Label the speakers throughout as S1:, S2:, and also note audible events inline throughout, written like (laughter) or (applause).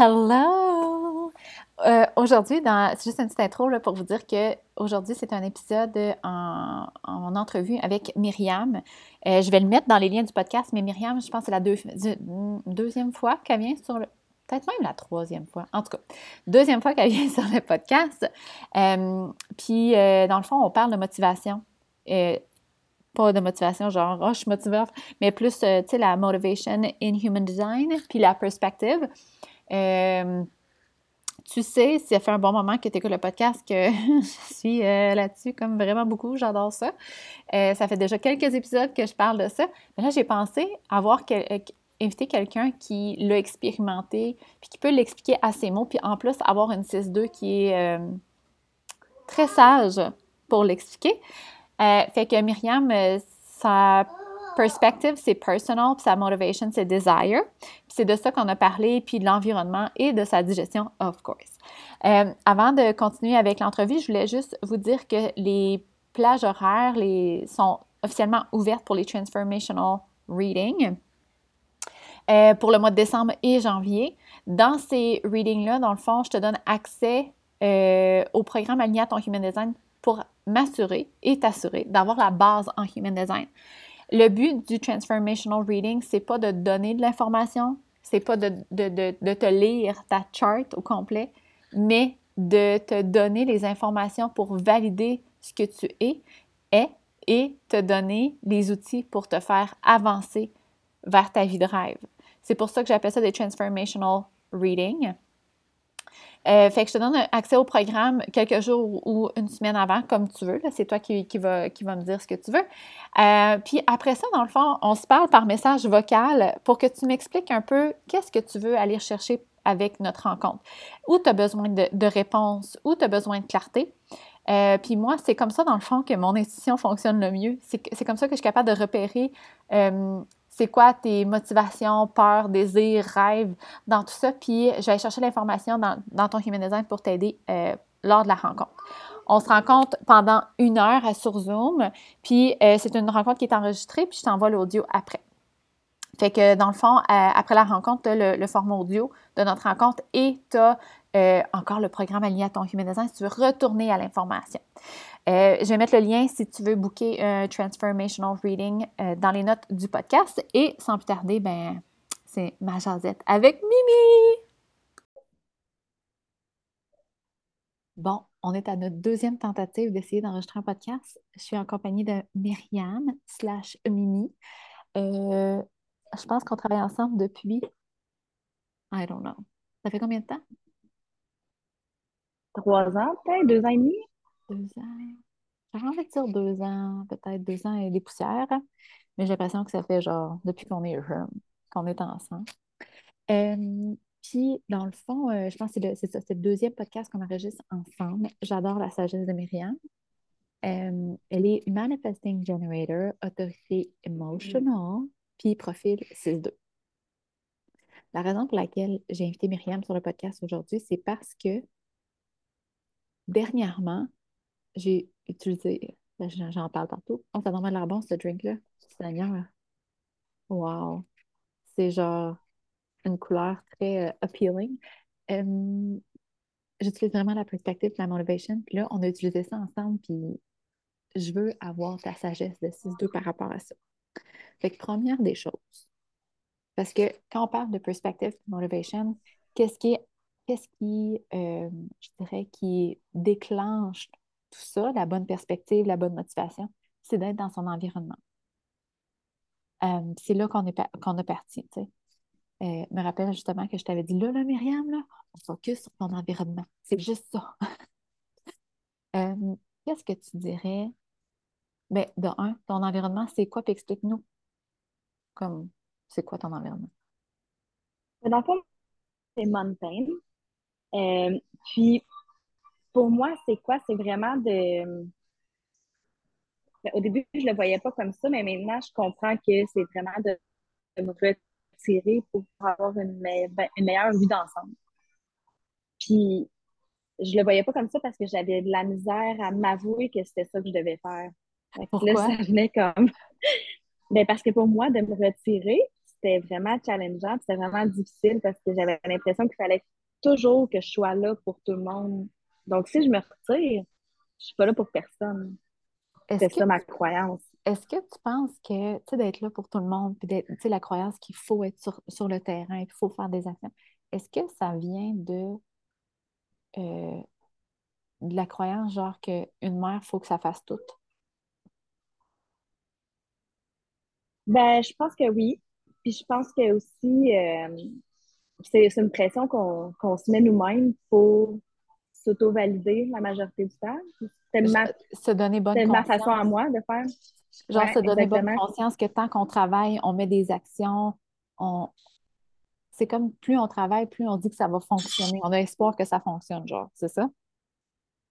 S1: Hello! Euh, aujourd'hui, dans... c'est juste une petite intro pour vous dire que aujourd'hui c'est un épisode en, en entrevue avec Myriam. Euh, je vais le mettre dans les liens du podcast, mais Myriam, je pense que c'est la deuxième fois qu'elle vient sur le. Peut-être même la troisième fois. En tout cas, deuxième fois qu'elle (laughs) vient sur le podcast. Euh, puis, dans le fond, on parle de motivation pas de motivation, genre, oh, je suis motivée, mais plus, tu sais, la motivation in human design, puis la perspective. Euh, tu sais, ça fait un bon moment que tu écoutes le podcast, que (laughs) je suis euh, là-dessus comme vraiment beaucoup, j'adore ça. Euh, ça fait déjà quelques épisodes que je parle de ça. Mais là, j'ai pensé avoir invité quelqu'un qui l'a expérimenté, puis qui peut l'expliquer à ses mots, puis en plus avoir une 6-2 qui est très sage pour l'expliquer. fait que Myriam, ça perspective, c'est personal, puis sa motivation, c'est desire. c'est de ça qu'on a parlé, puis de l'environnement et de sa digestion, of course. Euh, avant de continuer avec l'entrevue, je voulais juste vous dire que les plages horaires sont officiellement ouvertes pour les transformational readings. Euh, pour le mois de décembre et janvier. Dans ces readings-là, dans le fond, je te donne accès euh, au programme Aligné à ton Human Design pour m'assurer et t'assurer d'avoir la base en Human Design. Le but du transformational reading, c'est pas de donner de l'information, c'est pas de, te lire ta chart au complet, mais de te donner les informations pour valider ce que tu es, es et te donner les outils pour te faire avancer vers ta vie de rêve. C'est pour ça que j'appelle ça des transformational reading. Euh, fait que je te donne accès au programme quelques jours ou une semaine avant, comme tu veux. C'est toi qui, qui, va, qui va me dire ce que tu veux. Euh, puis après ça, dans le fond, on se parle par message vocal pour que tu m'expliques un peu qu'est-ce que tu veux aller chercher avec notre rencontre. Où tu as besoin de, de réponses, où tu as besoin de clarté. Euh, puis moi, c'est comme ça, dans le fond, que mon institution fonctionne le mieux. C'est comme ça que je suis capable de repérer c'est quoi tes motivations, peurs, désirs, rêves, dans tout ça? Puis je vais chercher l'information dans, ton Human Design pour t'aider euh, lors de la rencontre. On se rencontre pendant une heure sur Zoom, puis euh, c'est une rencontre qui est enregistrée, puis je t'envoie l'audio après. Fait que dans le fond, euh, après la rencontre, tu as le, format audio de notre rencontre et encore le programme aligné à ton Human Design si tu veux retourner à l'information. Euh, je vais mettre le lien si tu veux booker un Transformational Reading euh, dans les notes du podcast. Et sans plus tarder, ben, c'est ma jasette avec Mimi! Bon, on est à notre deuxième tentative d'essayer d'enregistrer un podcast. Je suis en compagnie de Myriam slash Mimi. Euh, je pense qu'on travaille ensemble depuis, I don't know. Ça fait combien de temps?
S2: Trois ans, peut-être, deux ans et demi?
S1: Deux ans. J'ai envie de dire deux ans, peut-être deux ans et des poussières. Mais j'ai l'impression que ça fait genre depuis qu'on est qu'on est ensemble. Euh, puis, dans le fond, euh, je pense que c'est ça, c'est le deuxième podcast qu'on enregistre ensemble. J'adore la sagesse de Myriam. Euh, elle est Manifesting Generator, autorité emotional, puis profil 6-2. La raison pour laquelle j'ai invité Myriam sur le podcast aujourd'hui, c'est parce que dernièrement, j'ai utilisé, ben, j'en parle partout. On ça a l'air bon, ce drink-là. Seigneur. Wow. C'est genre une couleur très euh, appealing. J'utilise vraiment la perspective, la motivation. Puis là, on a utilisé ça ensemble, puis je veux avoir ta sagesse de 6-2 par rapport à ça. Fait que première des choses, parce que quand on parle de perspective, motivation, qu'est-ce qui qu'est-ce qui, euh, je dirais, qui déclenche tout ça, la bonne perspective, la bonne motivation, c'est d'être dans son environnement. Euh, c'est là qu'on est parti. Tu sais. Euh, me rappelle justement que je t'avais dit là, là, Myriam, là, on focus sur ton environnement. C'est juste ça. (laughs) Euh, qu'est-ce que tu dirais? Ben, de un, ton environnement, c'est quoi? Puis explique-nous. Comme, c'est quoi ton environnement?
S2: Dans le fond, c'est mountain. Puis, pour moi, c'est quoi? C'est vraiment de. Ben, au début, je ne le voyais pas comme ça, mais maintenant, je comprends que c'est vraiment de, me retirer pour avoir une, ben, meilleure vue d'ensemble. Puis, je le voyais pas comme ça parce que j'avais de la misère à m'avouer que c'était ça que je devais faire.
S1: Pourquoi?
S2: Là, ça venait comme. (laughs) ben, parce que pour moi, de me retirer, c'était vraiment challengeant, c'était vraiment difficile parce que j'avais l'impression qu'il fallait toujours que je sois là pour tout le monde. Donc, si je me retire, je suis pas là pour personne. C'est ça ma croyance.
S1: Est-ce que tu penses que, tu sais, d'être là pour tout le monde, puis d'être, tu sais, la croyance qu'il faut être sur, le terrain, qu'il faut faire des actions, est-ce que ça vient de, euh, de la croyance, genre, qu'une mère, il faut que ça fasse tout?
S2: Ben, je pense que oui. Puis je pense que aussi, euh, c'est une pression qu'on se met nous-mêmes pour s'auto-valider la majorité du temps.
S1: C'est ma, se donner bonne
S2: ma façon à moi de faire.
S1: Genre, se donner bonne conscience que tant qu'on travaille, on met des actions, on... c'est comme plus on travaille, plus on dit que ça va fonctionner. On a espoir que ça fonctionne, genre, c'est ça?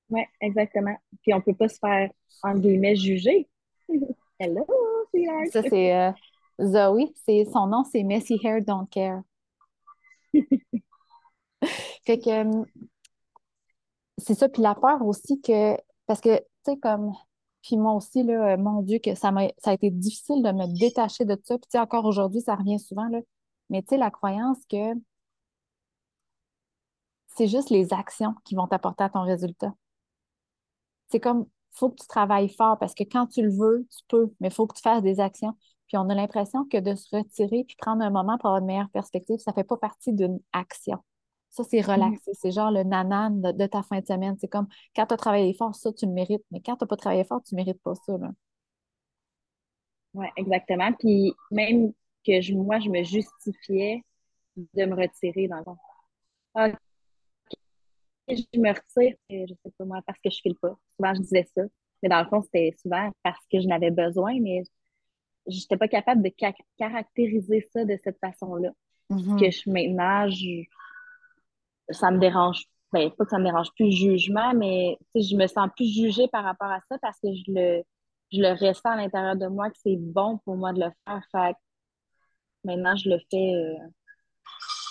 S2: Oui, exactement. Puis on ne peut pas se faire, entre guillemets, juger. (laughs) Hello,
S1: Ça, c'est euh, Zoe. C'est, son nom, c'est Messy Hair Don't Care. (laughs) fait que hum, c'est ça. Puis la peur aussi que, parce que, tu sais, comme, puis moi aussi, là, euh, mon Dieu, que ça, m'a, ça a été difficile de me détacher de ça. Puis, tu sais, encore aujourd'hui, ça revient souvent, là. Mais, tu sais, la croyance que c'est juste les actions qui vont t'apporter à ton résultat. C'est comme, faut que tu travailles fort parce que quand tu le veux, tu peux, mais il faut que tu fasses des actions. Puis on a l'impression que de se retirer puis prendre un moment pour avoir une meilleure perspective, ça ne fait pas partie d'une action. Ça, c'est mm. relaxé. C'est genre le nanan de, ta fin de semaine. C'est comme quand tu as travaillé fort, ça, tu le mérites. Mais quand tu n'as pas travaillé fort, tu ne mérites pas ça.
S2: Oui, exactement. Puis même que je, moi, je me justifiais de me retirer dans le fond. Ah, je me retire, je sais pas moi, parce que je file pas. Souvent, je disais ça. Mais dans le fond, c'était souvent parce que je n'avais besoin, mais je n'étais pas capable de caractériser ça de cette façon-là. Mm-hmm. Que je, maintenant, ça me dérange, ben, pas que ça me dérange plus le jugement, mais je me sens plus jugée par rapport à ça parce que je le, je le ressens à l'intérieur de moi que c'est bon pour moi de le faire. Fait maintenant, je le fais. Euh,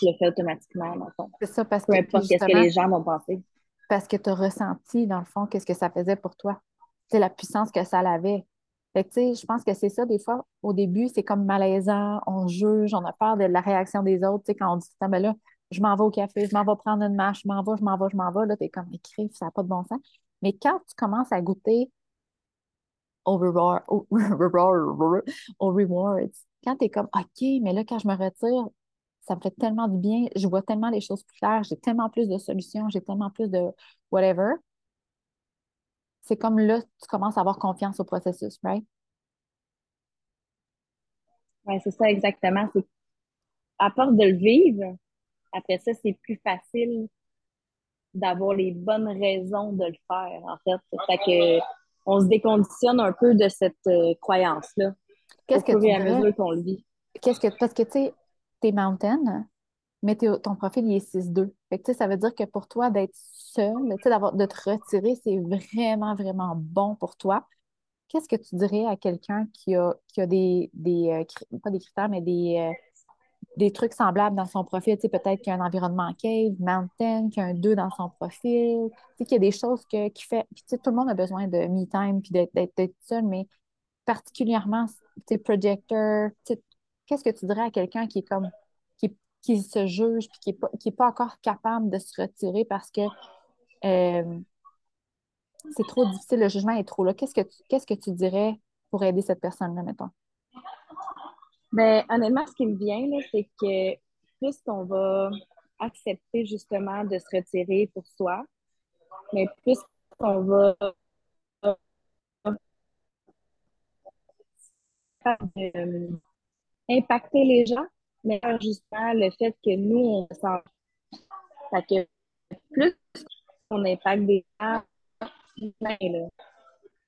S2: je le fais automatiquement,
S1: C'est ça, parce
S2: Peu que. importe ce que les gens vont penser.
S1: Parce que tu as ressenti, dans le fond, qu'est-ce que ça faisait pour toi? C'est la puissance que ça avait. Fait que, tu sais, je pense que c'est ça, des fois, au début, c'est comme malaisant, on juge, on a peur de la réaction des autres, tu sais, quand on dit, ben là, je m'en vais au café, je m'en vais prendre une marche, je m'en vais, je m'en vais, je m'en vais, là, t'es comme écrit, ça n'a pas de bon sens. Mais quand tu commences à goûter au reward, au, (laughs) rewards, quand tu es comme, OK, mais là, quand je me retire, ça me fait tellement du bien, je vois tellement les choses plus claires, j'ai tellement plus de solutions, j'ai tellement plus de whatever. C'est comme là, tu commences à avoir confiance au processus, right?
S2: Oui, c'est ça exactement. À part de le vivre, après ça, c'est plus facile d'avoir les bonnes raisons de le faire, en fait. Fait que on se déconditionne un peu de cette euh, croyance-là.
S1: Qu'est-ce que tu
S2: à mesure qu'on le vit.
S1: Qu'est-ce que parce que tu sais, t'es mountain, mais ton profil il est 6-2. Fait que ça veut dire que pour toi d'être seul, de te retirer, c'est vraiment vraiment bon pour toi. Qu'est-ce que tu dirais à quelqu'un qui a, qui a des, des euh, pas des critères, mais des, euh, des trucs semblables dans son profil? Peut-être qu'il y a un environnement cave, mountain, qu'il y a un 2 dans son profil. Qu'il y a des choses que, qui fait. Tout le monde a besoin de me-time puis d'être seul, mais particulièrement, tu projector. qu'est-ce que tu dirais à quelqu'un qui est comme. Qui, se juge puis qui n'est pas, pas encore capable de se retirer parce que. Euh, c'est trop difficile, le jugement est trop là. Qu'est-ce que tu, que tu dirais pour aider cette personne-là, mettons?
S2: Ben, honnêtement, ce qui me vient, c'est que plus qu'on va accepter justement de se retirer pour soi, mais plus qu'on va impacter les gens, mais justement le fait que nous, on sent que plus on impacte des gens,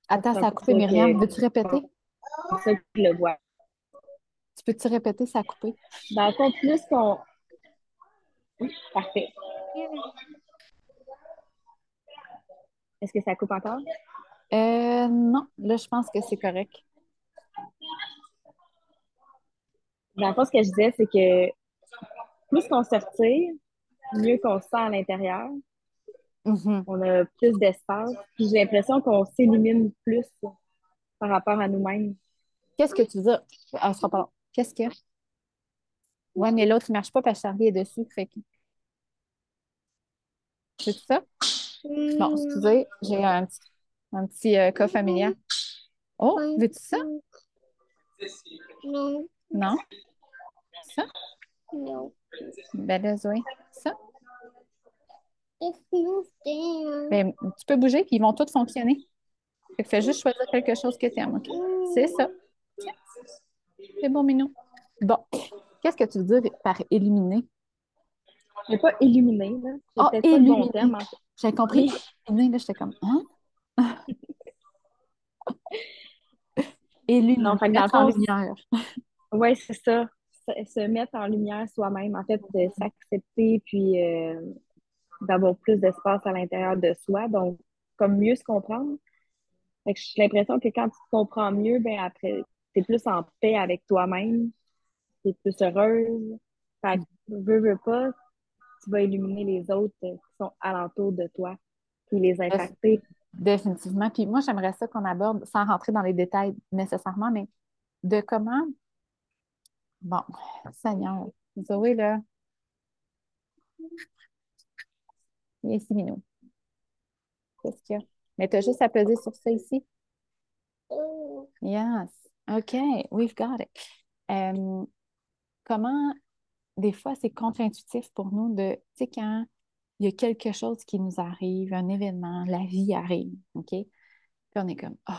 S1: Attends, ça a coupé, Myriam. Veux-tu répéter?
S2: C'est ça que je le vois.
S1: Tu peux-tu répéter, ça a coupé?
S2: Ben, en plus qu'on. Oui, parfait. Est-ce que ça coupe encore?
S1: Euh, non, là, je pense que c'est correct.
S2: Dans le fond, ce que je disais, c'est que plus qu'on se retire, mieux qu'on se sent à l'intérieur. Mm-hmm. On a plus d'espace. Puis j'ai l'impression qu'on s'élimine plus par rapport à nous-mêmes.
S1: Qu'est-ce que tu dis? Ah, sera pas Qu'est-ce que? Ouais, mais l'autre, il ne marche pas parce que Charlie est dessus. Fait C'est ça? Bon, excusez, j'ai un petit, un petit euh, cas familial. Oh, veux-tu ça? Non? Ça? Non. Ben là, Zoé, ça? Ben, tu peux bouger, puis ils vont tous fonctionner. Fait que fais juste choisir quelque chose que tu aimes, OK? C'est ça. C'est bon, Minou. Bon. Qu'est-ce que tu veux dire par éliminer?
S2: Je n'ai pas éliminé, là.
S1: Ah, éliminer. Bon J'ai compris. Éliminer, là, j'étais comme, hein? (laughs) éliminer. Non, fait
S2: en lumière. Oui, c'est ça. Se, mettre en lumière soi-même, en fait, de s'accepter, puis euh, d'avoir plus d'espace à l'intérieur de soi. Donc, comme mieux se comprendre. J'ai l'impression que quand tu te comprends mieux, ben après, tu es plus en paix avec toi-même, tu es plus heureuse. Fait que, veux, veux pas, tu vas illuminer les autres qui sont alentour de toi, puis les impacter.
S1: Définitivement. Puis moi, j'aimerais ça qu'on aborde, sans rentrer dans les détails nécessairement, mais de comment. Bon, Seigneur, Zoé, là. Il. Qu'est-ce qu'il y a? Mais tu as juste à peser sur ça ici. Yes. OK, we've got it. Euh, comment, des fois, c'est contre-intuitif pour nous de, tu sais, quand il y a quelque chose qui nous arrive, un événement, la vie arrive, OK? Puis on est comme, oh,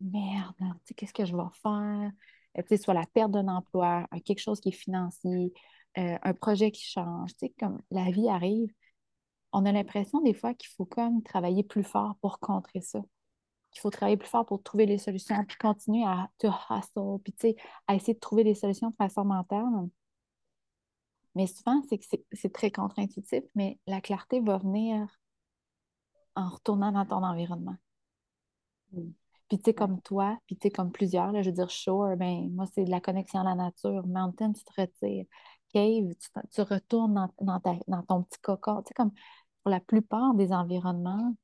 S1: merde, tu sais, qu'est-ce que je vais faire? Euh, soit la perte d'un emploi, quelque chose qui est financier, euh, un projet qui change, tu sais, comme la vie arrive, on a l'impression des fois qu'il faut comme travailler plus fort pour contrer ça. Qu'il faut travailler plus fort pour trouver les solutions, puis continuer à te hustle, puis tu sais, à essayer de trouver des solutions de façon mentale. Mais souvent, c'est que c'est très contre-intuitif, mais la clarté va venir en retournant dans ton environnement. Mm. Puis tu sais, comme toi, puis tu sais, comme plusieurs, là, je veux dire, shore, ben, moi, c'est de la connexion à la nature. Mountain, tu te retires. Cave, tu, retournes dans, dans, ton petit cocon. Tu sais, comme pour la plupart des environnements,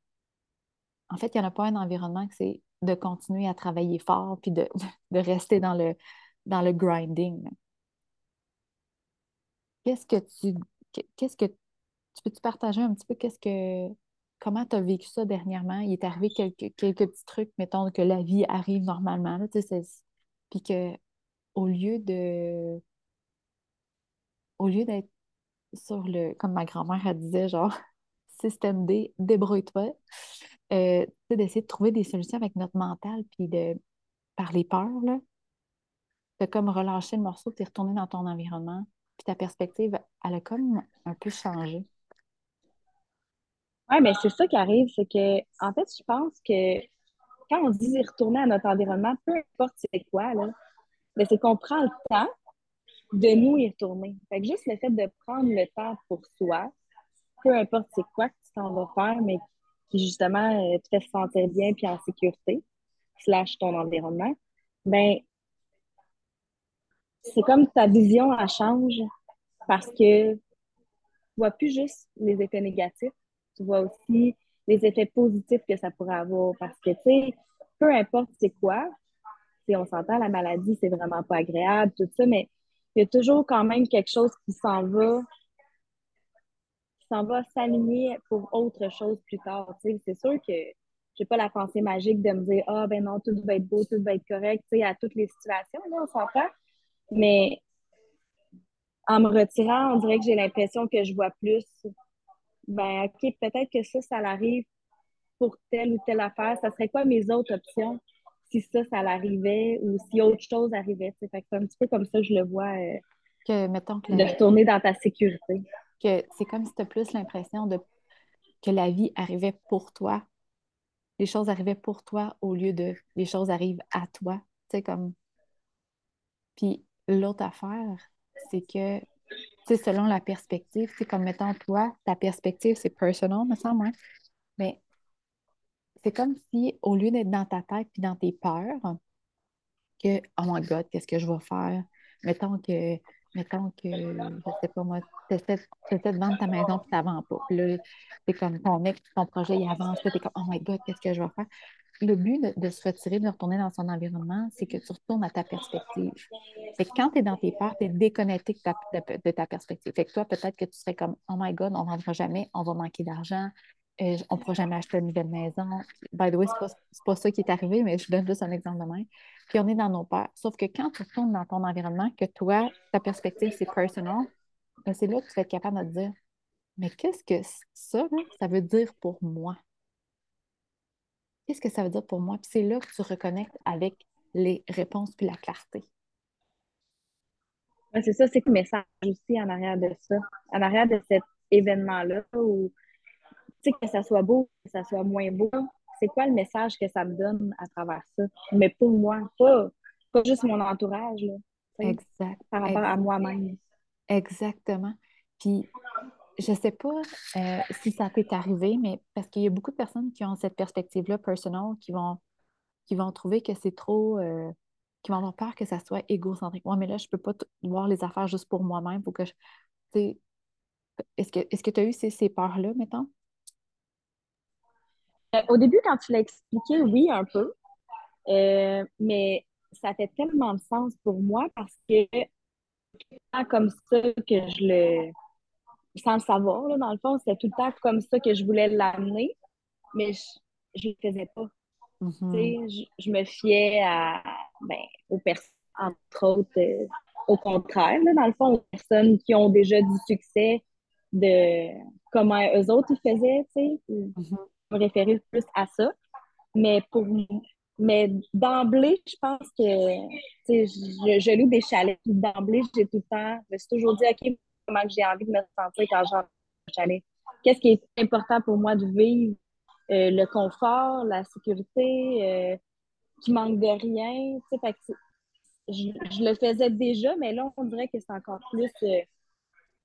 S1: en fait, il n'y en a pas un environnement que c'est de continuer à travailler fort puis de, (laughs) de rester dans le, dans le grinding. Qu'est-ce que tu. Qu'est-ce que. Tu peux-tu partager un petit peu? Qu'est-ce que. Comment tu as vécu ça dernièrement? Il est arrivé quelques, quelques petits trucs, mettons que la vie arrive normalement, là, puis que au lieu de. Au lieu d'être sur le. Comme ma grand-mère, disait, genre, (laughs) système D, débrouille-toi. Euh, d'essayer de trouver des solutions avec notre mental, puis de, par les peurs, là, de comme relâcher le morceau, puis retourner dans ton environnement, puis ta perspective, elle a comme un peu changé.
S2: Oui, mais c'est ça qui arrive, c'est que, en fait, je pense que quand on se dit retourner à notre environnement, peu importe c'est quoi, là, ben, c'est qu'on prend le temps de nous y retourner. Fait que juste le fait de prendre le temps pour soi, peu importe c'est quoi que tu t'en vas faire, mais qui justement euh, te fait sentir bien puis en sécurité, slash ton environnement, ben c'est comme ta vision elle change parce que tu vois plus juste les effets négatifs, tu vois aussi les effets positifs que ça pourrait avoir parce que tu sais, peu importe c'est quoi, on s'entend la maladie, c'est vraiment pas agréable, tout ça, mais il y a toujours quand même quelque chose qui s'en va s'en va s'aligner pour autre chose plus tard. C'est sûr que j'ai pas la pensée magique de me dire Ah ben non, tout va être beau, tout va être correct, à toutes les situations, là, on s'entend. Mais en me retirant, on dirait que j'ai l'impression que je vois plus. Ben, OK, peut-être que ça, ça l'arrive pour telle ou telle affaire. Ça serait quoi mes autres options si ça, ça l'arrivait ou si autre chose arrivait? c'est un petit peu comme ça, je le vois. Euh,
S1: que, mettons que
S2: de retourner dans ta sécurité
S1: que c'est comme si tu as plus l'impression de que la vie arrivait pour toi. Les choses arrivaient pour toi au lieu de les choses arrivent à toi. Tu sais, comme. Puis l'autre affaire, c'est que, sais, selon la perspective, tu comme mettons toi, ta perspective, c'est personal, me semble, hein? Mais c'est comme si, au lieu d'être dans ta tête puis dans tes peurs, que, oh my God, qu'est-ce que je vais faire? Mettons que mettons que, je sais pas moi, tu essaies, de vendre ta maison puis tu n'avances pas. Puis là, c'est comme ton mec, ton projet, il avance, tu es comme, oh my God, qu'est-ce que je vais faire? Le but de, se retirer, de retourner dans son environnement, c'est que tu retournes à ta perspective. Fait que quand tu es dans tes peurs, tu es déconnecté de ta, perspective. Fait que toi, peut-être que tu serais comme Oh my God, on ne vendra jamais, on va manquer d'argent, euh, on ne pourra jamais acheter une nouvelle maison. By the way, ce n'est pas, ça qui est arrivé, mais je donne juste un exemple de même. Puis on est dans nos peurs. Sauf que quand tu retournes dans ton environnement, que toi, ta perspective, c'est personal, ben, c'est là que tu vas être capable de te dire Mais qu'est-ce que ça, ça veut dire pour moi? Qu'est-ce que ça veut dire pour moi? Puis c'est là que tu reconnectes avec les réponses puis la clarté.
S2: c'est ça, c'est le message aussi en arrière de ça, en arrière de cet événement-là où, tu sais, que ça soit beau, que ça soit moins beau, c'est quoi le message que ça me donne à travers ça? Mais pour moi, pas, pas juste mon entourage, là, exact. Par rapport à moi-même.
S1: Exactement. Puis je ne sais pas euh, si ça t'est arrivé, mais parce qu'il y a beaucoup de personnes qui ont cette perspective-là personnelle, qui vont, qui vont trouver que c'est trop, euh, qui vont avoir peur que ça soit égocentrique. Moi, mais là, je ne peux pas voir les affaires juste pour moi-même. Que est-ce que tu as eu ces, ces peurs-là, mettons?
S2: Euh, au début, quand tu l'as expliqué, oui, un peu. mais ça fait tellement de sens pour moi parce que c'est comme ça que je le sans le savoir, là, dans le fond, c'était tout le temps comme ça que je voulais l'amener, mais je ne le faisais pas. Mm-hmm. je, je, me fiais à, ben, aux personnes, entre autres, euh, au contraire, là, dans le fond, aux personnes qui ont déjà du succès de comment eux autres ils faisaient, tu sais. Mm-hmm. Je me référais plus à ça. Mais pour mais d'emblée, je pense que je, je loue des chalets. D'emblée, j'ai tout le temps, je me suis toujours dit, OK, comment j'ai envie de me sentir quand j'entre chalet. Qu'est-ce qui est important pour moi de vivre? Euh, le confort, la sécurité, euh, qui manque de rien. je, le faisais déjà, mais là, on dirait que c'est encore plus euh,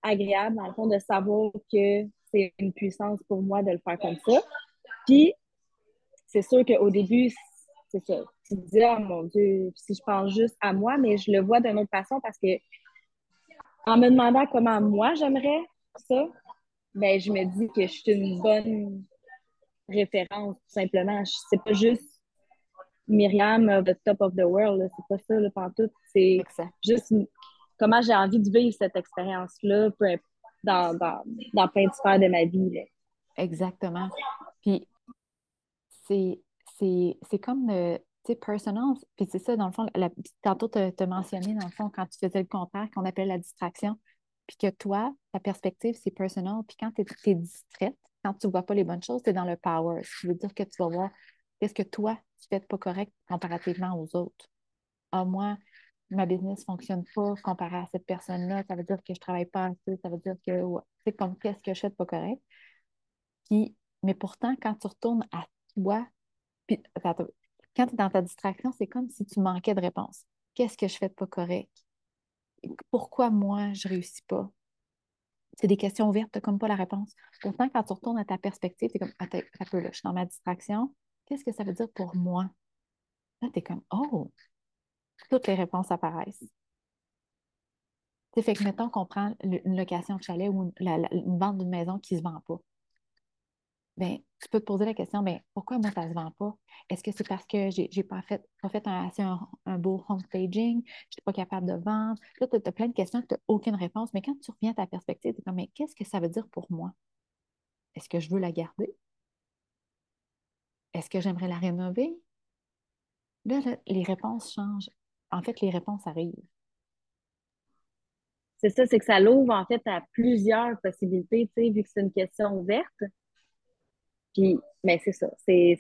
S2: agréable, dans le fond, de savoir que c'est une puissance pour moi de le faire comme ça. Puis, c'est sûr qu'au début, c'est ça. Tu te dis, oh mon Dieu, si je pense juste à moi, mais je le vois d'une autre façon parce que en me demandant comment moi j'aimerais ça, ben, je me dis que je suis une bonne référence, tout simplement. C'est pas juste Myriam of the top of the world, c'est pas ça, le pantoute. C'est juste comment j'ai envie de vivre cette expérience-là dans, dans, dans plein de sphères de ma vie.
S1: Exactement. Puis, c'est comme euh, sais, personal, puis c'est ça, dans le fond, tantôt, tu as, mentionné, dans le fond, quand tu faisais le contraire, qu'on appelle la distraction, puis que toi, ta perspective, c'est personal, puis quand tu es, distraite, quand tu ne vois pas les bonnes choses, tu es dans le power. Ce qui veut dire que tu vas voir qu'est-ce que toi, tu fais pas correct comparativement aux autres. Ah, moi, ma business ne fonctionne pas comparé à cette personne-là, ça veut dire que je ne travaille pas assez, ça veut dire que, c'est comme qu'est-ce que je fais de pas correct? Puis, mais pourtant, quand tu retournes à toi, puis, quand tu es dans ta distraction, c'est comme si tu manquais de réponse. Qu'est-ce que je fais de pas correct? Pourquoi moi, je réussis pas? C'est des questions ouvertes, tu n'as comme pas la réponse. Pourtant, quand tu retournes à ta perspective, tu es comme, attends, un peu là, je suis dans ma distraction. Qu'est-ce que ça veut dire pour moi? Là, tu es comme, oh, toutes les réponses apparaissent. C'est fait que, mettons qu'on prend une location de chalet ou une, une vente d'une maison qui ne se vend pas. Bien, tu peux te poser la question, mais pourquoi moi, ça ne se vend pas? Est-ce que c'est parce que je n'ai pas fait, pas fait un, assez un, beau home staging? Je n'étais pas capable de vendre? Là, tu as, plein de questions que tu n'as aucune réponse. Mais quand tu reviens à ta perspective, tu es comme, mais qu'est-ce que ça veut dire pour moi? Est-ce que je veux la garder? Est-ce que j'aimerais la rénover? Là, les réponses changent. En fait, les réponses arrivent.
S2: C'est ça, c'est que ça l'ouvre en fait à plusieurs possibilités, tu sais, vu que c'est une question ouverte. Puis, mais c'est ça, c'est,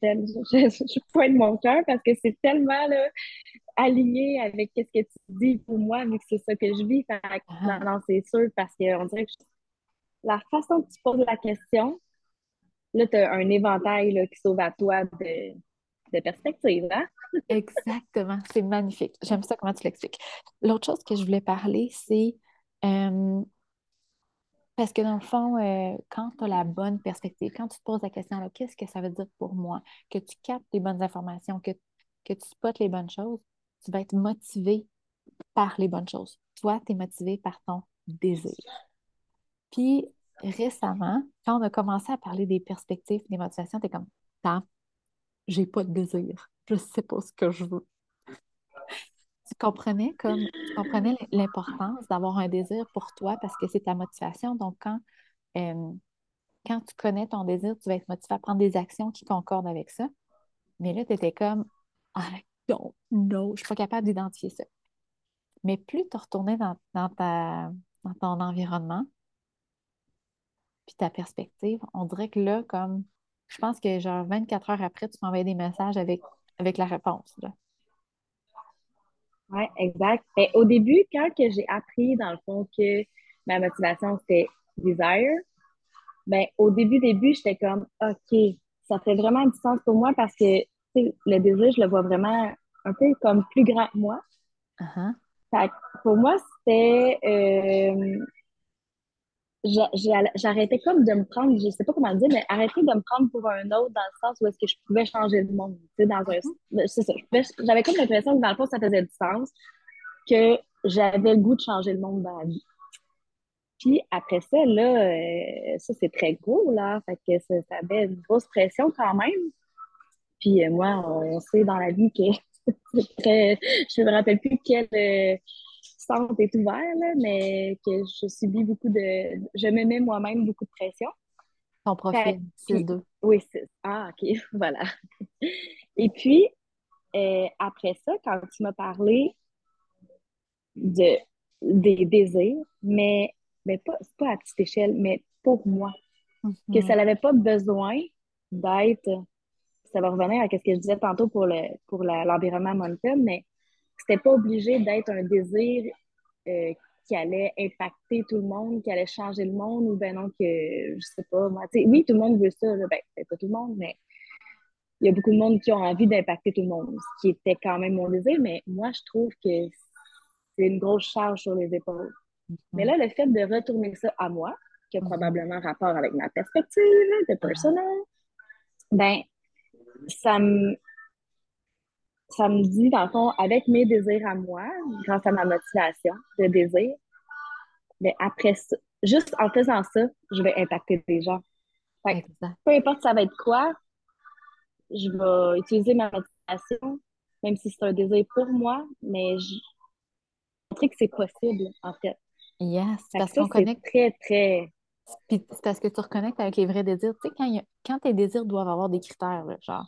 S2: tellement, (laughs) je, je pointe mon cœur parce que c'est tellement là, aligné avec ce que tu dis pour moi, vu que c'est ça que je vis. Ah. non, c'est sûr, parce qu'on dirait que la façon que tu poses la question, là, tu as un éventail là, qui s'ouvre à toi de, de perspective, hein? (laughs)
S1: Exactement, c'est magnifique. J'aime ça comment tu l'expliques. L'autre chose que je voulais parler, c'est euh, parce que dans le fond, euh, quand tu as la bonne perspective, quand tu te poses la question, qu'est-ce que ça veut dire pour moi, que tu captes les bonnes informations, que, que tu spots les bonnes choses, tu vas être motivé par les bonnes choses. Toi, tu es motivé par ton désir. Puis récemment, quand on a commencé à parler des perspectives, des motivations, tu es comme, j'ai pas de désir. Je sais pas ce que je veux. Tu comprenais comme tu comprenais l'importance d'avoir un désir pour toi parce que c'est ta motivation. Donc, quand, quand tu connais ton désir, tu vas être motivé à prendre des actions qui concordent avec ça. Mais là, tu étais comme I don't know, je suis pas capable d'identifier ça. Mais plus tu retournais dans, dans, ta, dans ton environnement, puis ta perspective, on dirait que là, comme je pense que genre 24 heures après, tu m'envoies des messages avec, avec la réponse.
S2: Oui, exact. Et au début, quand que j'ai appris, dans le fond, que ma motivation, c'était desire, ben, au début, début, j'étais comme, OK, ça fait vraiment du sens pour moi parce que le désir, je le vois vraiment un peu comme plus grand que moi.
S1: Uh-huh.
S2: pour moi, c'était euh, j'arrêtais comme de me prendre, je sais pas comment dire, mais arrêter de me prendre pour un autre dans le sens où est-ce que je pouvais changer le monde. Tu sais, dans un, mm-hmm. c'est ça. J'avais comme l'impression que dans le fond, ça faisait du sens, que j'avais le goût de changer le monde dans la vie. Puis après ça, là, euh, ça c'est très gros, là. Fait que ça, ça, avait une grosse pression quand même. Puis euh, moi, on sait dans la vie que (laughs) c'est très. Je me rappelle plus quel. Euh, centre est ouvert, là, mais que je subis beaucoup de. Je me mets moi-même beaucoup de pression.
S1: Ton profil, 6-2.
S2: Oui, c'est. Ah, OK, (laughs) voilà. Et puis, euh, après ça, quand tu m'as parlé de, des désirs, mais, mais pas, pas à petite échelle, mais pour moi, que mm-hmm. ça n'avait pas besoin d'être. Ça va revenir à ce que je disais tantôt pour l'environnement le, pour l'environnement mountain, mais c'était pas obligé d'être un désir euh, qui allait impacter tout le monde, qui allait changer le monde, ou ben non, que je sais pas, moi, oui, tout le monde veut ça, ben, pas tout le monde, mais il y a beaucoup de monde qui ont envie d'impacter tout le monde, ce qui était quand même mon désir, mais moi, je trouve que c'est une grosse charge sur les épaules. Mm-hmm. Mais là, le fait de retourner ça à moi, qui a mm-hmm. probablement rapport avec ma perspective de personnel, ben, ça me, ça me dit, dans le fond, avec mes désirs à moi, grâce à ma motivation de désir, mais après ça, juste en faisant ça, je vais impacter des gens. peu importe ça va être quoi, je vais utiliser ma motivation, même si c'est un désir pour moi, mais je montrer que c'est possible, en fait.
S1: Yes, parce qu'on connecte.
S2: très, très.
S1: c'est parce que tu reconnectes avec les vrais désirs. Tu sais, quand, quand tes désirs doivent avoir des critères, genre,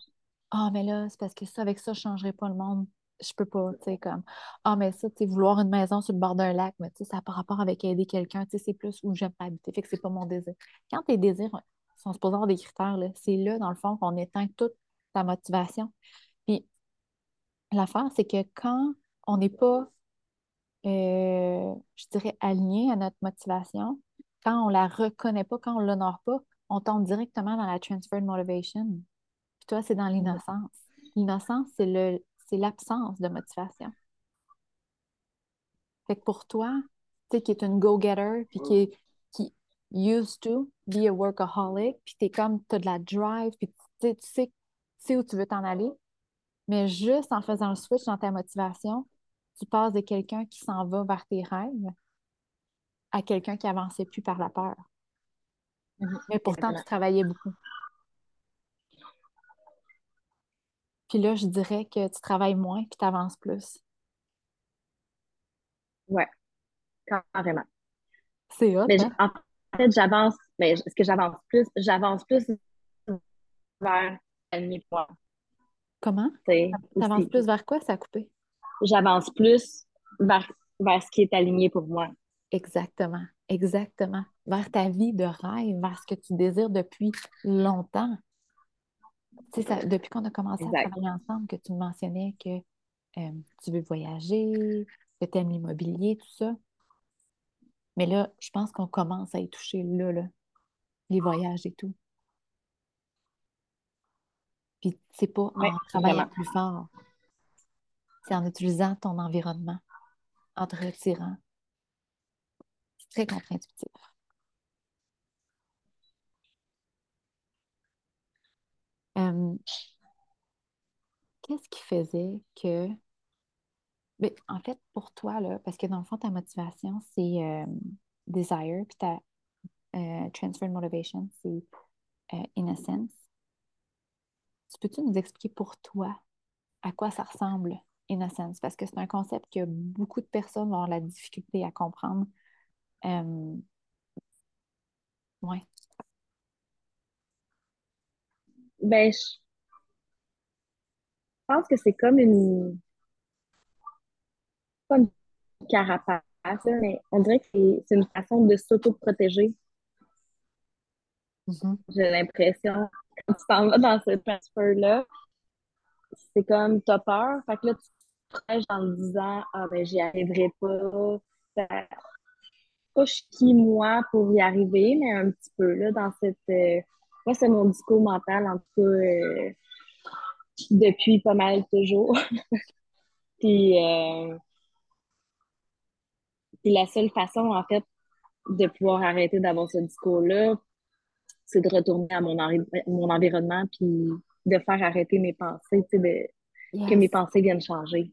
S1: ah, mais là, c'est parce que ça, avec ça, je ne changerai pas le monde. Je peux pas, tu sais, comme. Ah, mais ça, tu sais, vouloir une maison sur le bord d'un lac, mais tu sais, ça n'a pas rapport avec aider quelqu'un, tu sais, c'est plus où j'aime habiter. Fait que c'est pas mon désir. Quand tes désirs sont supposés avoir des critères, c'est là, dans le fond, qu'on éteint toute ta motivation. Puis, l'affaire, c'est que quand on n'est pas, euh, je dirais, aligné à notre motivation, quand on la reconnaît pas, quand on l'honore pas, on tombe directement dans la transferred motivation toi, c'est dans l'innocence. L'innocence, c'est le, c'est l'absence de motivation. Fait que pour toi, tu sais, qui est une go-getter, puis qui est qui used to be a workaholic, puis t'es comme, t'as de la drive, puis tu sais, tu sais où tu veux t'en aller, mais juste en faisant le switch dans ta motivation, tu passes de quelqu'un qui s'en va vers tes rêves à quelqu'un qui avançait plus par la peur. Mm-hmm. Mais pourtant, tu travaillais beaucoup. Puis là, je dirais que tu travailles moins puis tu avances plus.
S2: Ouais, carrément.
S1: C'est hot.
S2: Mais hein? en fait, j'avance, mais est-ce que j'avance plus? J'avance plus vers le point.
S1: Comment? Tu avances plus vers quoi? Ça a coupé.
S2: J'avance plus vers, vers ce qui est aligné pour moi.
S1: Exactement, exactement. Vers ta vie de rêve, vers ce que tu désires depuis longtemps depuis qu'on a commencé à travailler ensemble, que tu me mentionnais que euh, tu veux voyager, que tu aimes l'immobilier, tout ça. Mais là, je pense qu'on commence à y toucher là, là, les voyages et tout. Puis c'est pas en travaillant plus fort, c'est en utilisant ton environnement, en te retirant. C'est très contre-intuitif. Qu'est-ce qui faisait que. En fait, pour toi, là, parce que dans le fond, ta motivation, c'est desire, puis ta euh, transfer motivation, c'est euh, innocence. Tu peux-tu nous expliquer pour toi à quoi ça ressemble, Innocence? Parce que c'est un concept que beaucoup de personnes ont la difficulté à comprendre. Euh... Ouais.
S2: Ben, je pense que c'est comme une, carapace, mais on dirait que c'est une façon de s'auto-protéger.
S1: Mm-hmm.
S2: J'ai l'impression, quand tu t'en vas dans ce transfert-là, c'est comme, t'as peur, fait que là, tu te prêches en te disant, ah ben, j'y arriverai pas. Ça, pas qui, moi, pour y arriver, mais un petit peu, là, dans cette. Euh, moi, c'est mon discours mental, en tout cas, euh, depuis pas mal toujours. (laughs) puis, euh, puis la seule façon, en fait, de pouvoir arrêter d'avoir ce discours-là, c'est de retourner à mon, mon environnement, puis de faire arrêter mes pensées, tu sais, que mes pensées viennent changer,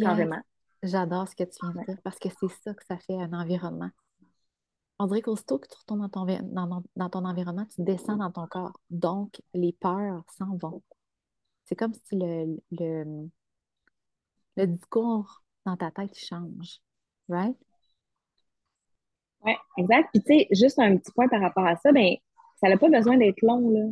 S2: carrément.
S1: J'adore ce que tu viens de dire, parce que c'est ça que ça fait un environnement. On dirait qu'aussitôt que tu retournes dans ton, dans, dans ton environnement, tu descends dans ton corps. Donc, les peurs s'en vont. C'est comme si le, le, le discours dans ta tête change. Right?
S2: Oui, exact. Puis, tu sais, juste un petit point par rapport à ça, ben, ça n'a pas besoin d'être long, là.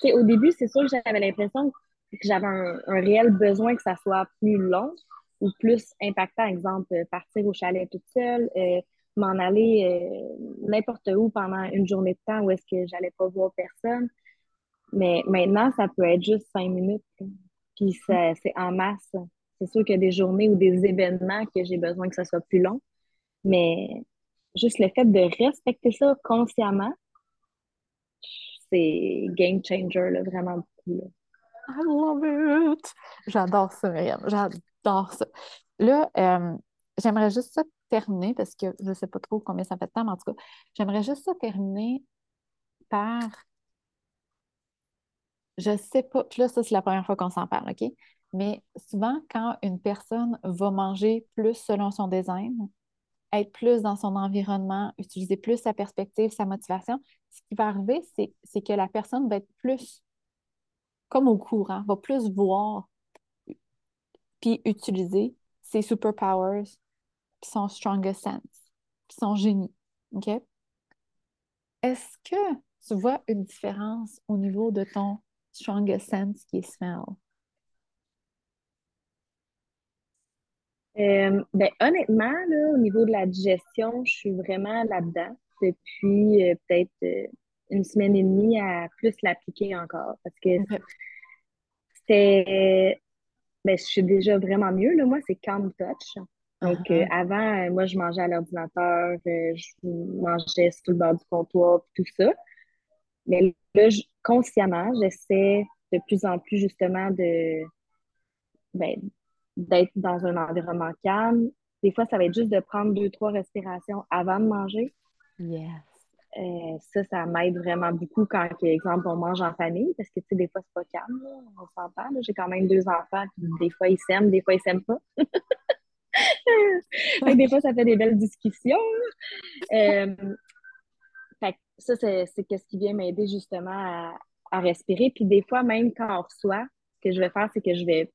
S2: sais, au début, c'est sûr que j'avais l'impression que j'avais un, un, réel besoin que ça soit plus long ou plus impactant. Exemple, partir au chalet toute seule, euh, m'en aller euh, n'importe où pendant une journée de temps où est-ce que j'allais pas voir personne. Mais maintenant, ça peut être juste cinq minutes. Puis c'est en masse. C'est sûr qu'il y a des journées ou des événements que j'ai besoin que ça soit plus long. Mais juste le fait de respecter ça consciemment, c'est game changer, là, vraiment beaucoup.
S1: I love it! J'adore ça, Myriam. J'adore ça. Là, euh, j'aimerais juste ça terminer parce que je ne sais pas trop combien ça fait de temps, mais en tout cas, j'aimerais juste ça terminer par. Je sais pas, puis là, ça, c'est la première fois qu'on s'en parle, OK? Mais souvent, quand une personne va manger plus selon son design, être plus dans son environnement, utiliser plus sa perspective, sa motivation, ce qui va arriver, c'est que la personne va être plus comme au courant, va plus voir puis utiliser ses superpowers, puis son strongest sense, puis son génie. OK? Est-ce que tu vois une différence au niveau de ton strongest sense qui est smell?
S2: Euh, ben, honnêtement, là, au niveau de la digestion, je suis vraiment là-dedans depuis euh, peut-être euh, une semaine et demie à plus l'appliquer encore parce que c'était. Ben, je suis déjà vraiment mieux. Là. Moi, c'est Calm Touch. Donc, uh-huh. avant, moi, je mangeais à l'ordinateur, je mangeais sur le bord du comptoir, tout ça. Mais là, consciemment, j'essaie de plus en plus justement de ben, d'être dans un environnement calme. Des fois, ça va être juste de prendre deux, trois respirations avant de manger.
S1: Yes.
S2: Euh, ça, ça m'aide vraiment beaucoup quand, par exemple, on mange en famille, parce que, tu sais, des fois, c'est pas calme, on s'entend. J'ai quand même deux enfants, puis des fois, ils s'aiment, des fois, ils s'aiment pas. (laughs) des fois, ça fait des belles discussions. Euh, fait ça, c'est ce qui vient m'aider justement à, à, respirer. Puis des fois, même quand on reçoit, ce que je vais faire, c'est que je vais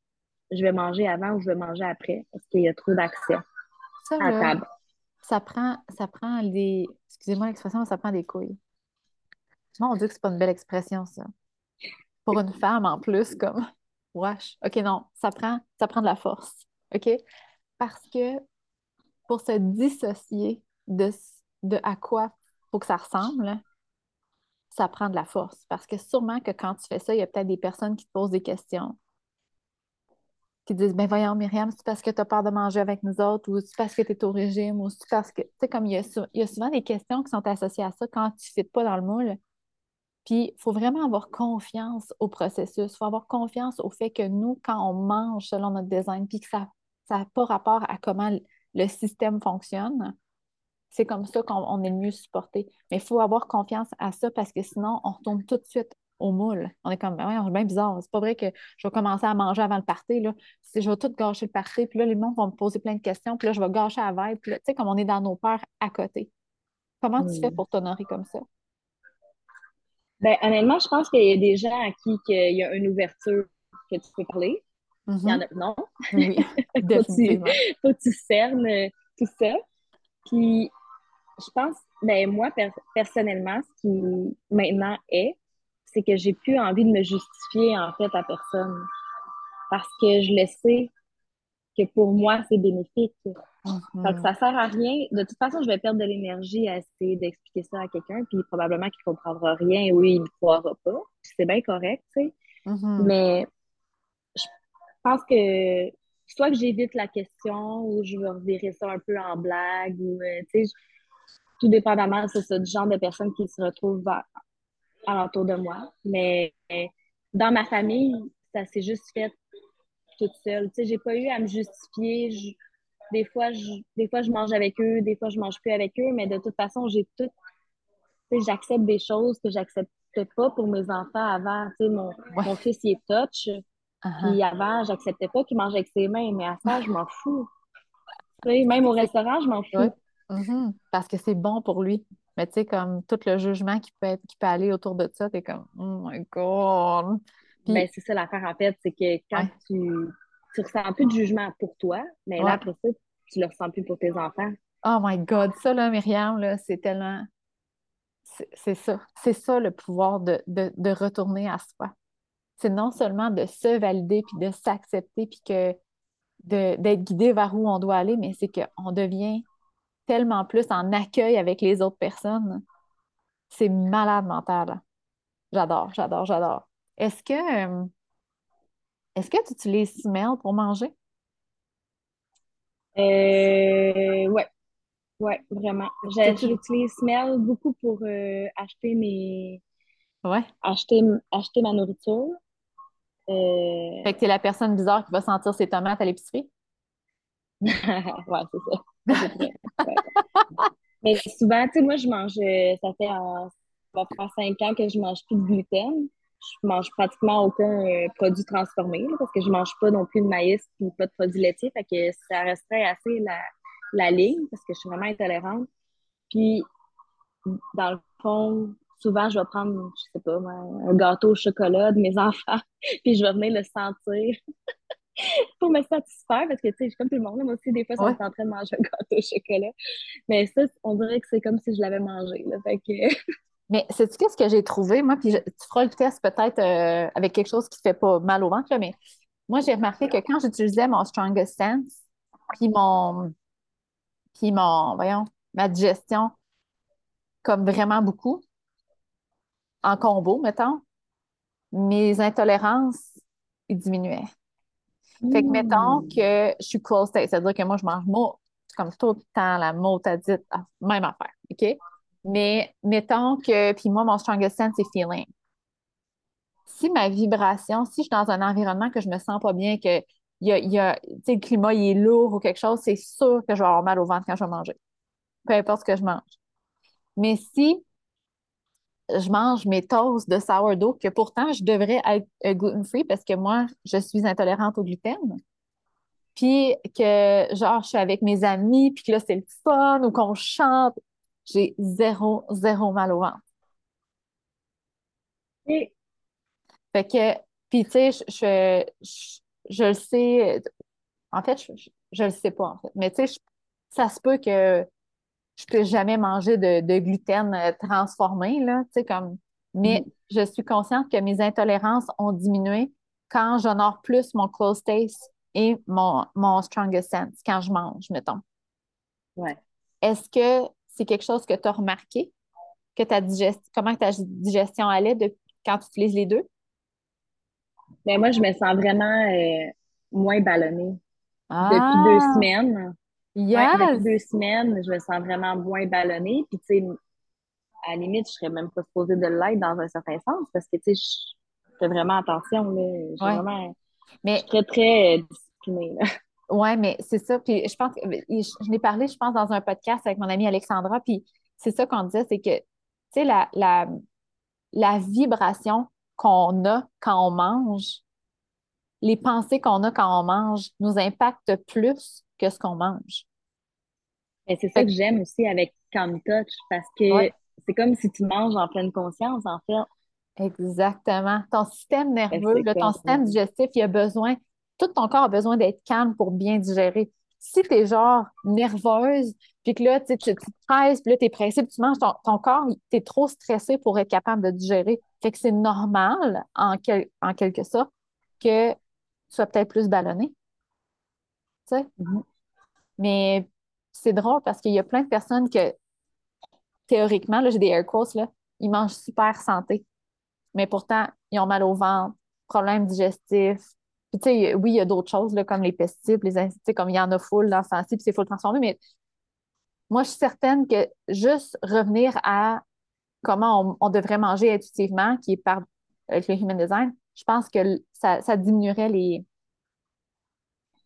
S2: je vais manger avant ou je vais manger après parce qu'il y a trop d'accès à table.
S1: Ça prend, ça prend les. Excusez-moi l'expression, ça prend des couilles. Mon Dieu, que c'est pas une belle expression, ça. Pour une femme en plus, comme. Wesh. OK, non, ça prend, ça prend de la force. OK? Parce que pour se dissocier de, de à quoi faut que ça ressemble, ça prend de la force. Parce que sûrement que quand tu fais ça, il y a peut-être des personnes qui te posent des questions qui disent ben voyons Myriam, c'est parce que tu as peur de manger avec nous autres ou c'est parce que tu es au régime ou c'est parce que tu sais comme il y, a, il y, a, souvent des questions qui sont associées à ça quand tu ne fites pas dans le moule. Puis il faut vraiment avoir confiance au processus, il faut avoir confiance au fait que nous quand on mange selon notre design puis que ça n'a pas rapport à comment le système fonctionne, c'est comme ça qu'on est le mieux supporté. Mais il faut avoir confiance à ça parce que sinon, on retombe tout de suite au moule. On est comme, ouais, c'est bien bizarre. C'est pas vrai que je vais commencer à manger avant le party. Là. Je vais tout gâcher le party. Puis là, les gens vont me poser plein de questions. Puis là, je vais gâcher la vibe. Puis là, tu sais, comme on est dans nos peurs à côté. Comment tu fais pour t'honorer comme ça?
S2: Ben, honnêtement, je pense qu'il y a des gens à qui il y a une ouverture que tu peux parler. Il y en
S1: Mhm.
S2: a non.
S1: Oui, (laughs)
S2: tu,
S1: définitivement.
S2: faut que tu cernes euh, tout ça. Puis, je pense, ben, moi, per- personnellement, ce qui maintenant est, c'est que j'ai plus envie de me justifier, en fait, à personne. Parce que je le sais que pour moi, c'est bénéfique. Que
S1: Mhm.
S2: ça sert à rien. De toute façon, je vais perdre de l'énergie à essayer d'expliquer ça à quelqu'un, puis probablement qu'il comprendra rien, oui, il me croira pas. C'est bien correct, tu sais.
S1: Mhm.
S2: Mais pense que soit que j'évite la question ou je vais revirer ça un peu en blague ou, euh, tu sais, tout dépendamment, c'est ça, du genre de personnes qui se retrouvent à- alentour de moi. Mais dans ma famille, ça s'est juste fait toute seule. Tu sais, j'ai pas eu à me justifier. Je- des fois, je, des fois, je mange avec eux, des fois, je mange plus avec eux, mais de toute façon, j'ai tout, tu sais, j'accepte des choses que j'acceptais pas pour mes enfants avant. Tu sais, mon,
S1: Ouais.
S2: mon fils, il est touch,
S1: Uh-huh.
S2: puis avant, j'acceptais pas qu'il mange avec ses mains, mais à ça, je m'en fous. Tu sais, même au restaurant, je m'en fous.
S1: Mhm. Parce que c'est bon pour lui. Mais tu sais, comme tout le jugement qui peut être, qui peut aller autour de ça, t'es comme, oh my God.
S2: Ben,
S1: Puis,
S2: c'est ça l'affaire, en fait, c'est que quand
S1: ouais,
S2: tu, tu ressens plus de jugement pour toi, mais là, après ça, tu le ressens plus pour tes enfants.
S1: Oh my God, ça là, Myriam, là, c'est tellement. C'est c'est ça. C'est ça le pouvoir de, de, de retourner à soi. C'est non seulement de se valider puis de s'accepter puis que d'être guidé vers où on doit aller, mais c'est qu'on devient tellement plus en accueil avec les autres personnes. C'est malade mental. là. J'adore, j'adore, j'adore. Est-ce que, euh, est-ce que tu utilises Smell pour manger?
S2: Euh, ouais, ouais, vraiment. J'utilise Smell beaucoup pour euh, acheter mes,
S1: Ouais.
S2: acheter, acheter ma nourriture. Euh,
S1: Fait que t'es la personne bizarre qui va sentir ses tomates à l'épicerie? (laughs)
S2: ouais, c'est ça. Ouais. (laughs) Mais souvent, tu sais, moi, je mange, euh, ça fait, en- ça va faire cinq ans que je mange plus de gluten. Je mange pratiquement aucun euh, produit transformé, là, parce que je mange pas non plus de maïs puis pas de produits laitiers. Fait que ça resterait assez la, la ligne, parce que je suis vraiment intolérante. Puis, dans le fond, souvent, je vais prendre, je sais pas, un gâteau au chocolat de mes (laughs) enfants, puis je vais venir le sentir (laughs) pour me satisfaire, parce que, tu sais, je suis comme tout le monde, moi aussi, des fois, ça me
S1: Ouais.
S2: tenterait de manger un gâteau au chocolat. Mais ça, on dirait que c'est comme si je l'avais mangé, là. Fait que, (laughs)
S1: Mais sais-tu qu'est-ce que j'ai trouvé? Moi, puis je- tu feras le test peut-être euh, avec quelque chose qui ne fait pas mal au ventre, là, mais moi, j'ai remarqué que quand j'utilisais mon Strongest Sense, puis mon, puis mon, voyons, ma digestion, comme vraiment beaucoup, en combo, mettons, mes intolérances, ils diminuaient. Fait que mettons
S2: Hmm.
S1: que je suis close state, c'est-à-dire que moi, je mange mot, comme tout le temps, la motadite, ah, même affaire, OK? Mais mettons que, puis moi, mon strongest sense, c'est feeling. Si ma vibration, si je suis dans un environnement que je me sens pas bien, que y a, y a, le climat, il est lourd ou quelque chose, c'est sûr que je vais avoir mal au ventre quand je vais manger. Peu importe ce que je mange. Mais si je mange mes toasts de sourdough, que pourtant, je devrais être euh, gluten-free parce que moi, je suis intolérante au gluten, puis que, genre, je suis avec mes amis, puis que là, c'est le fun, ou qu'on chante, j'ai zéro, zéro mal au ventre.
S2: Et,
S1: Fait que, puis tu sais, je, je, je, le sais, en fait, je, je, je le sais pas, en fait, mais tu sais, ça se peut que je peux jamais manger de, de gluten euh, transformé, là, tu sais, comme, mais
S2: Mhm.
S1: je suis consciente que mes intolérances ont diminué quand j'honore plus mon close taste et mon, mon strongest sense quand je mange, mettons.
S2: ouais.
S1: Est-ce que c'est quelque chose que tu as remarqué, que ta digest... comment ta digestion allait de... quand tu utilises les deux?
S2: Mais moi, je me sens vraiment euh, moins ballonnée. Depuis deux
S1: Ah,
S2: semaines, ouais, depuis
S1: yes!
S2: deux semaines, je me sens vraiment moins ballonnée. Puis, tu sais, à la limite, je serais même pas supposée de l'être dans un certain sens parce que, tu sais, je fais vraiment attention, là.
S1: Ouais.
S2: vraiment, je
S1: Mais
S2: suis très, très euh, disciplinée, là. (laughs)
S1: ouais, mais c'est ça. Puis je pense que je, je l'ai parlé, je pense, dans un podcast avec mon amie Alexandra. Puis c'est ça qu'on disait, c'est que, tu sais, la, la, la vibration qu'on a quand on mange, les pensées qu'on a quand on mange nous impactent plus que ce qu'on mange.
S2: Mais c'est ça que j'aime aussi avec Calm Touch parce
S1: ouais,
S2: que c'est comme si tu manges en pleine conscience, en fait.
S1: Exactement. Ton système nerveux, là, ton système digestif, il a besoin, tout ton corps a besoin d'être calme pour bien digérer. Si tu es genre nerveuse, puis que là, tu, te presses, puis là, tu es pressé, puis tu manges, ton, ton corps, tu es trop stressé pour être capable de digérer. Fait que c'est normal, en, quel- en quelque sorte, que tu sois peut-être plus ballonné. tu sais?
S2: Mhm.
S1: Mais c'est drôle parce qu'il y a plein de personnes que, théoriquement, là, j'ai des air quotes, là, ils mangent super santé. mais pourtant, ils ont mal au ventre, problèmes digestifs. Puis, tu sais, oui, il y a d'autres choses, là, comme les pesticides, les insecticides, comme il y en a full dans ce puis c'est full transformé, mais moi, je suis certaine que juste revenir à comment on, devrait manger intuitivement, qui est par avec le Human Design, je pense que ça, ça diminuerait les,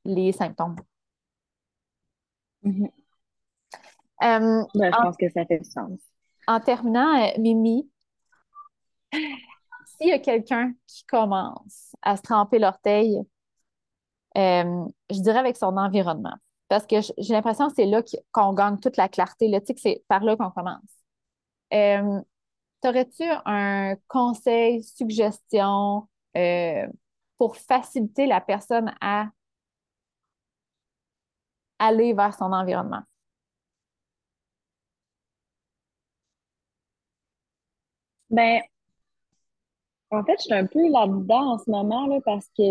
S1: les symptômes.
S2: Mhm.
S1: Euh,
S2: Ben, je
S1: en,
S2: pense que ça fait du sens.
S1: en terminant, euh, Mimi, s'il y a quelqu'un qui commence à se tremper l'orteil, euh, je dirais avec son environnement. Parce que j'ai l'impression que c'est là qu- qu'on gagne toute la clarté. Là. Tu sais que c'est par là qu'on commence. T'aurais-tu un conseil, suggestion pour faciliter la personne à aller vers son environnement?
S2: Ben, en fait, je suis un peu là-dedans en ce moment, là, parce que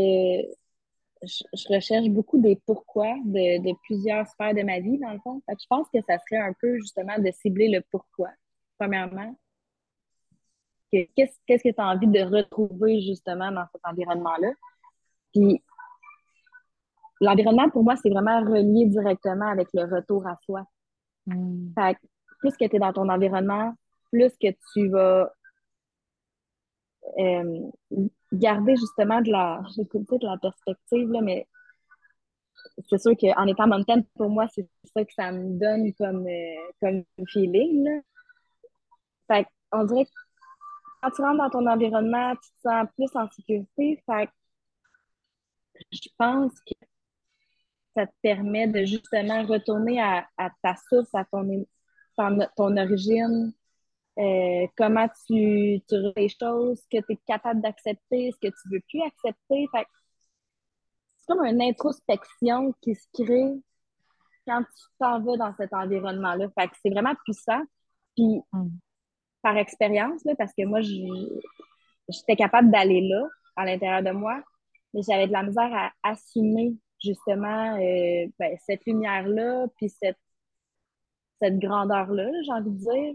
S2: je, recherche beaucoup des pourquoi de, plusieurs sphères de ma vie, dans le fond. Je pense que ça serait un peu, justement, de cibler le pourquoi, premièrement. Que- Qu'est-ce, qu'est-ce que tu as envie de retrouver, justement, dans cet environnement-là? Puis, l'environnement, pour moi, c'est vraiment relié directement avec le retour à soi.
S1: Hmm.
S2: Fait que plus que tu es dans ton environnement, plus que tu vas euh, garder justement de la, de la perspective, là, mais c'est sûr qu'en étant mountain, pour moi, c'est ça que ça me donne comme, euh, comme feeling. Là. Fait on dirait que quand tu rentres dans ton environnement, tu te sens plus en sécurité. Fait que je pense que ça te permet de justement retourner à, à ta source, à ton, ton, ton origine, euh, comment tu, tu les choses, ce que tu es capable d'accepter, ce que tu veux plus accepter. C'est comme une introspection qui se crée quand tu t'en vas dans cet environnement-là. Fait que c'est vraiment puissant. Puis
S1: Hmm.
S2: par expérience, parce que moi, j'étais capable d'aller là, à l'intérieur de moi, mais j'avais de la misère à assumer justement euh, ben, cette lumière-là, puis cette, cette grandeur-là, j'ai envie de dire.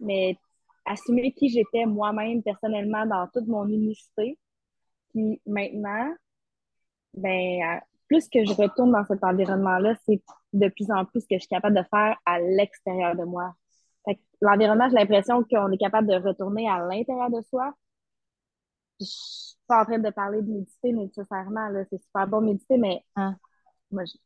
S2: Mais assumer qui j'étais moi-même personnellement dans toute mon unicité. Puis maintenant, ben, plus que je retourne dans cet environnement-là, c'est de plus en plus ce que je suis capable de faire à l'extérieur de moi. L'environnement, j'ai l'impression qu'on est capable de retourner à l'intérieur de soi. Je suis pas en train de parler de méditer nécessairement, là. C'est super bon méditer, mais
S1: Hein?
S2: moi, je-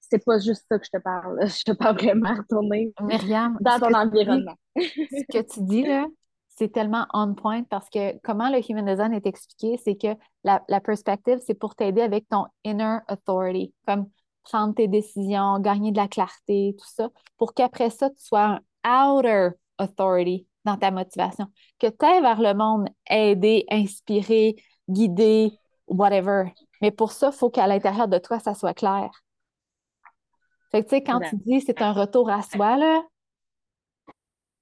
S2: c'est pas juste ça que je te parle. là. (laughs) Je te parle vraiment retourner
S1: Myriam,
S2: dans ton
S1: dis,
S2: environnement.
S1: ce que tu dis là, c'est tellement on point parce que comment le Human Design est expliqué, c'est que la, la perspective, c'est pour t'aider avec ton inner authority, comme prendre tes décisions, gagner de la clarté, tout ça, pour qu'après ça, tu sois un outer authority dans ta motivation, que tu ailles vers le monde, aider, inspirer, guider, whatever. Mais pour ça, il faut qu'à l'intérieur de toi, ça soit clair. Fait que, tu sais, quand tu dis c'est un retour à soi, là,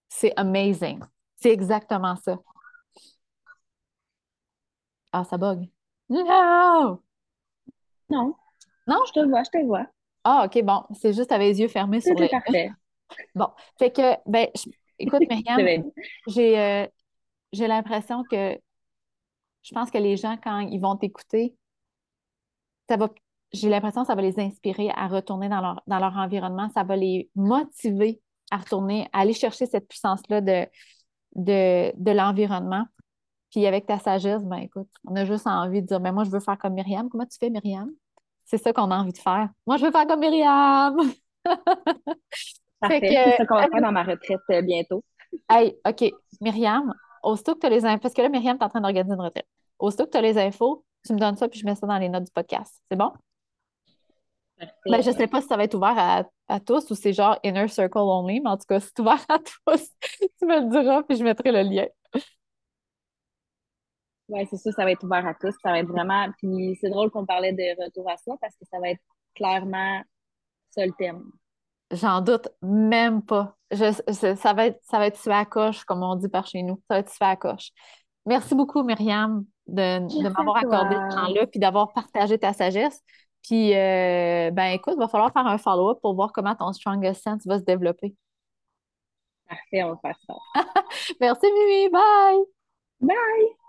S1: c'est amazing. C'est exactement ça. Ah, ça bug. No!
S2: Non,
S1: Non?
S2: je te vois, je te vois.
S1: Ah, OK, bon. C'est juste avec les yeux fermés sur
S2: est
S1: le.
S2: parfait. (laughs)
S1: Bon. Fait que, ben, je- écoute, (laughs) Myriam, j'ai euh, j'ai l'impression que je pense que les gens, quand ils vont t'écouter, ça va, j'ai l'impression que ça va les inspirer à retourner dans leur, dans leur environnement. Ça va les motiver à retourner, à aller chercher cette puissance-là de, de, de l'environnement. Puis avec ta sagesse, ben écoute, on a juste envie de dire, ben moi, je veux faire comme Myriam. Comment tu fais, Myriam? C'est ça qu'on a envie de faire. Moi, je veux faire comme Myriam! (laughs)
S2: Parfait. C'est ça qu'on va faire dans ma retraite euh, bientôt.
S1: Hey, OK, Myriam, aussitôt que tu as les infos, parce que là, Myriam, tu es en train d'organiser une retraite. Aussitôt que tu as les infos, tu me donnes ça, puis je mets ça dans les notes du podcast. C'est bon? Ben, je ne sais pas si ça va être ouvert à, à tous ou c'est genre Inner Circle only, mais en tout cas, si c'est ouvert à tous, (laughs) tu me le diras, puis je mettrai le lien.
S2: Ouais, c'est sûr, ça va être ouvert à tous. Ça va être vraiment. Puis c'est drôle qu'on parlait de retour à soi parce que ça va être clairement ça le thème.
S1: J'en doute même pas. Je, je- ça va être, ça va être à coche, comme on dit par chez nous. Ça va être à coche. Merci beaucoup, Myriam, de, de m'avoir accordé ce temps-là puis d'avoir partagé ta sagesse. Puis, euh, ben écoute, il va falloir faire un follow-up pour voir comment ton Strongest Sense va se développer.
S2: Parfait, on va faire ça. (laughs)
S1: Merci, Mimi. Bye!
S2: Bye!